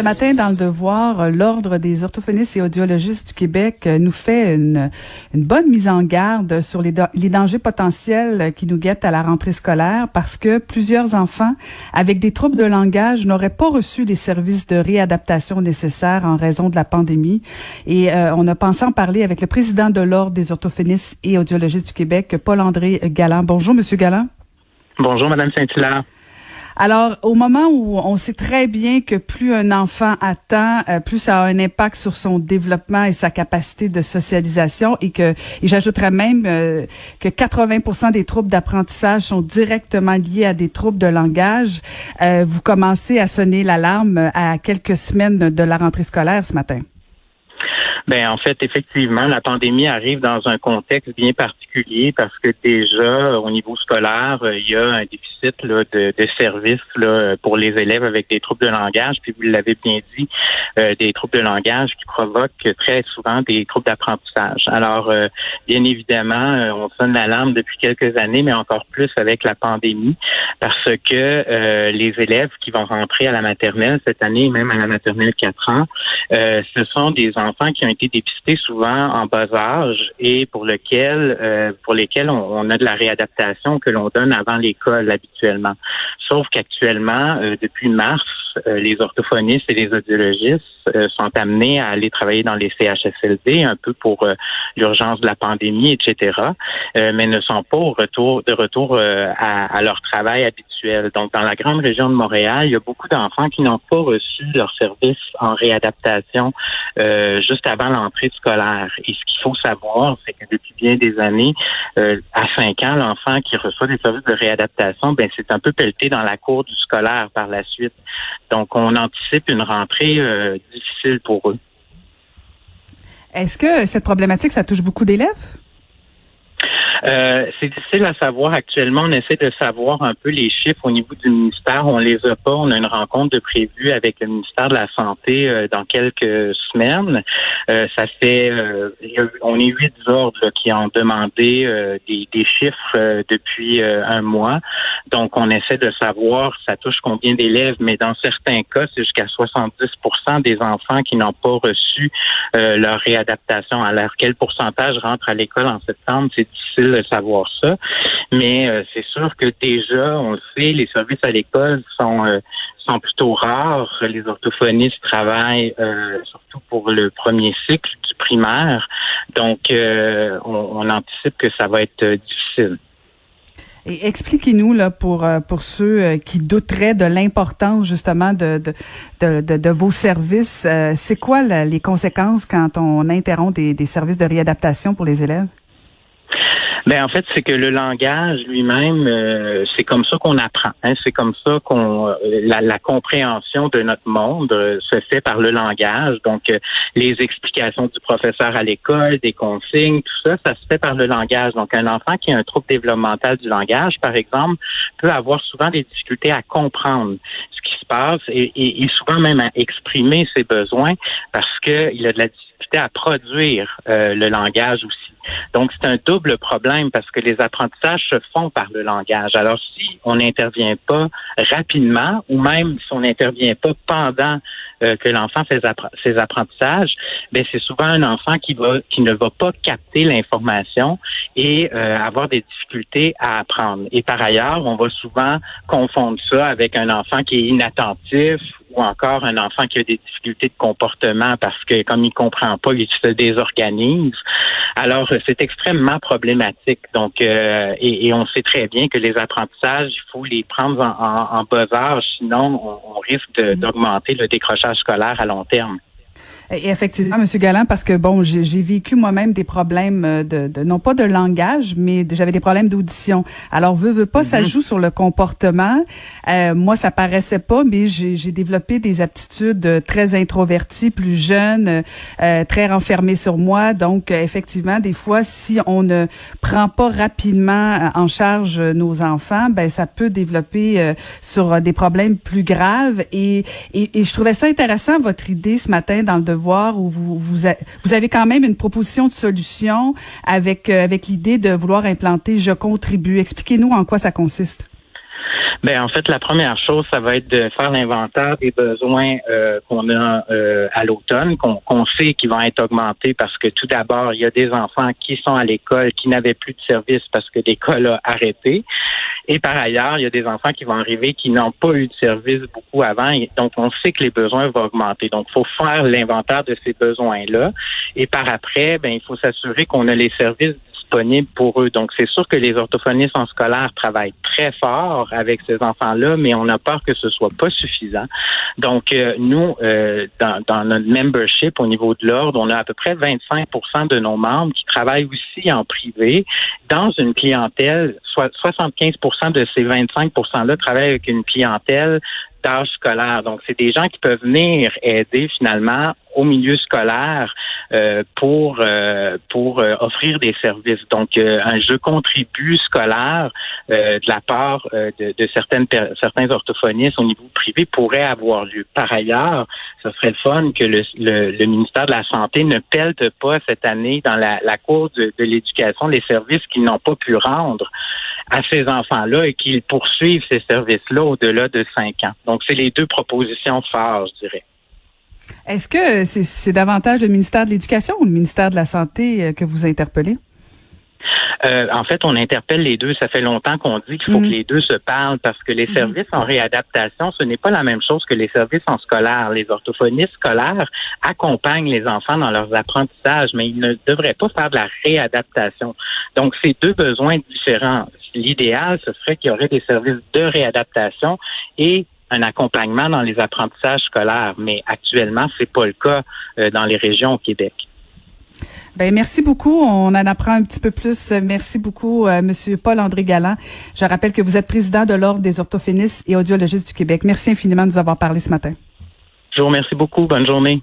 Ce matin, dans le devoir, l'Ordre des orthophonistes et audiologistes du Québec nous fait une, bonne mise en garde sur les, les, dangers potentiels qui nous guettent à la rentrée scolaire parce que plusieurs enfants avec des troubles de langage n'auraient pas reçu les services de réadaptation nécessaires en raison de la pandémie. Et euh, on a pensé en parler avec le président de l'Ordre des orthophonistes et audiologistes du Québec, Paul-André Galland. Bonjour, Monsieur Galland. Bonjour, Madame Saint-Hilaire. Alors, au moment où on sait très bien que plus un enfant attend, euh, plus ça a un impact sur son développement et sa capacité de socialisation et que, et j'ajouterais même euh, que 80% des troubles d'apprentissage sont directement liés à des troubles de langage, euh, vous commencez à sonner l'alarme à quelques semaines de la rentrée scolaire ce matin. Ben en fait, effectivement, la pandémie arrive dans un contexte bien particulier parce que déjà au niveau scolaire, euh, il y a un déficit là, de, de services là, pour les élèves avec des troubles de langage. Puis vous l'avez bien dit, euh, des troubles de langage qui provoquent très souvent des troubles d'apprentissage. Alors, euh, bien évidemment, on sonne l'alarme depuis quelques années, mais encore plus avec la pandémie, parce que les élèves qui vont rentrer à la maternelle cette année, même à la maternelle 4 ans, ce sont des enfants qui ont été dépistés souvent en bas âge et pour lequel, euh, pour lesquels on, a de la réadaptation que l'on donne avant l'école habituellement. Sauf qu'actuellement, euh, depuis mars, euh, les orthophonistes et les audiologistes sont amenés à aller travailler dans les CHSLD un peu pour l'urgence de la pandémie, etc., mais ne sont pas au retour de retour à, à, leur travail habituel. Donc, dans la grande région de Montréal, il y a beaucoup d'enfants qui n'ont pas reçu leur service en réadaptation juste avant l'entrée scolaire. Et ce qu'il faut savoir, c'est que depuis bien des années, euh, à 5 ans, l'enfant qui reçoit des services de réadaptation, ben c'est un peu pelleté dans la cour du scolaire par la suite. Donc, on anticipe une rentrée euh, difficile pour eux. Est-ce que cette problématique, ça touche beaucoup d'élèves? Euh, c'est difficile à savoir actuellement. On essaie de savoir un peu les chiffres au niveau du ministère. On les a pas. On a une rencontre de prévue avec le ministère de la Santé euh, dans quelques semaines. Euh, ça fait, on est huit ordres qui ont demandé des, des, chiffres depuis un mois. Donc, on essaie de savoir ça touche combien d'élèves, mais dans certains cas, c'est jusqu'à 70% des enfants qui n'ont pas reçu leur réadaptation. Alors, quel pourcentage rentre à l'école en septembre? C'est difficile savoir ça. Mais euh, c'est sûr que déjà, on le sait, les services à l'école sont euh, sont plutôt rares. Les orthophonistes travaillent euh, surtout pour le premier cycle du primaire. Donc, on, anticipe que ça va être difficile. Et expliquez-nous là pour pour ceux qui douteraient de l'importance justement de de, vos services, c'est quoi les conséquences quand on interrompt des services de réadaptation pour les élèves? Ben en fait, c'est que le langage lui-même, euh, c'est comme ça qu'on apprend. Hein? C'est comme ça qu'on euh, la, la, compréhension de notre monde euh, se fait par le langage. Donc, les explications du professeur à l'école, des consignes, tout ça, ça se fait par le langage. Donc, un enfant qui a un trouble développemental du langage, par exemple, peut avoir souvent des difficultés à comprendre ce qui se passe et, et, et souvent même à exprimer ses besoins parce qu'il a de la difficulté à produire le langage aussi. Donc, c'est un double problème parce que les apprentissages se font par le langage. Alors, si on n'intervient pas rapidement ou même si on n'intervient pas pendant euh, que l'enfant fait ses apprentissages, ben c'est souvent un enfant qui va qui ne va pas capter l'information et euh, avoir des difficultés à apprendre. Et par ailleurs, on va souvent confondre ça avec un enfant qui est inattentif ou encore un enfant qui a des difficultés de comportement parce que comme il comprend pas, il se désorganise. Alors c'est extrêmement problématique. Donc euh, et, on sait très bien que les apprentissages, il faut les prendre en, en, bas âge, sinon on, risque d'augmenter le décrochage scolaire à long terme. Et effectivement, Monsieur Galland, parce que bon, j'ai vécu moi-même des problèmes euh, de, de, non pas de langage, mais j'avais des problèmes d'audition. Alors, veut veut pas, ça mhm. joue sur le comportement. Euh, moi, ça paraissait pas, mais j'ai développé des aptitudes euh, très introverties, plus jeunes, euh, très renfermées sur moi. Donc, effectivement, des fois, si on ne prend pas rapidement en charge nos enfants, ben ça peut développer sur des problèmes plus graves. Et, et, et je trouvais ça intéressant votre idée ce matin dans le devoir vous vous, vous avez quand même une proposition de solution avec avec l'idée de vouloir implanter je contribue. Expliquez-nous en quoi ça consiste. Ben en fait, la première chose, ça va être de faire l'inventaire des besoins euh, qu'on a euh, à l'automne, qu'on sait qu'ils vont être augmentés parce que tout d'abord, il y a des enfants qui sont à l'école qui n'avaient plus de service parce que l'école a arrêté. Et par ailleurs, il y a des enfants qui vont arriver qui n'ont pas eu de service beaucoup avant. donc, on sait que les besoins vont augmenter. Donc, il faut faire l'inventaire de ces besoins-là. Et par après, ben, il faut s'assurer qu'on a les services pour eux. Donc, c'est sûr que les orthophonistes en scolaire travaillent très fort avec ces enfants-là, mais on a peur que ce soit pas suffisant. Donc, euh, nous, euh, dans, dans, notre membership au niveau de l'ordre, on a à peu près 25% de nos membres qui travaillent aussi en privé dans une clientèle, soit 75% de ces 25 %-là travaillent avec une clientèle d'âge scolaire. Donc, c'est des gens qui peuvent venir aider finalement au milieu scolaire euh, pour euh, pour euh, offrir des services. Donc un jeu contribue scolaire de la part de, de, certaines certains orthophonistes au niveau privé pourrait avoir lieu. Par ailleurs, ce serait le fun que le, le, ministère de la Santé ne pelte pas cette année dans la, la cour de, de l'éducation les services qu'ils n'ont pas pu rendre à ces enfants-là et qu'ils poursuivent ces services-là au-delà de cinq ans. Donc, c'est les deux propositions phares, je dirais. Est-ce que c'est davantage le ministère de l'Éducation ou le ministère de la Santé euh, que vous interpellez? Euh, en fait, on interpelle les deux. Ça fait longtemps qu'on dit qu'il faut mhm. que les deux se parlent parce que les mhm. services en réadaptation, ce n'est pas la même chose que les services en scolaire. Les orthophonistes scolaires accompagnent les enfants dans leurs apprentissages, mais ils ne devraient pas faire de la réadaptation. Donc, c'est deux besoins différents. L'idéal, ce serait qu'il y aurait des services de réadaptation et un accompagnement dans les apprentissages scolaires, mais actuellement, c'est pas le cas euh, dans les régions au Québec. Ben merci beaucoup. On en apprend un petit peu plus. Merci beaucoup, euh, Monsieur Paul-André Galland. Je rappelle que vous êtes président de l'Ordre des orthophonistes et audiologistes du Québec. Merci infiniment de nous avoir parlé ce matin. Je vous remercie beaucoup. Bonne journée.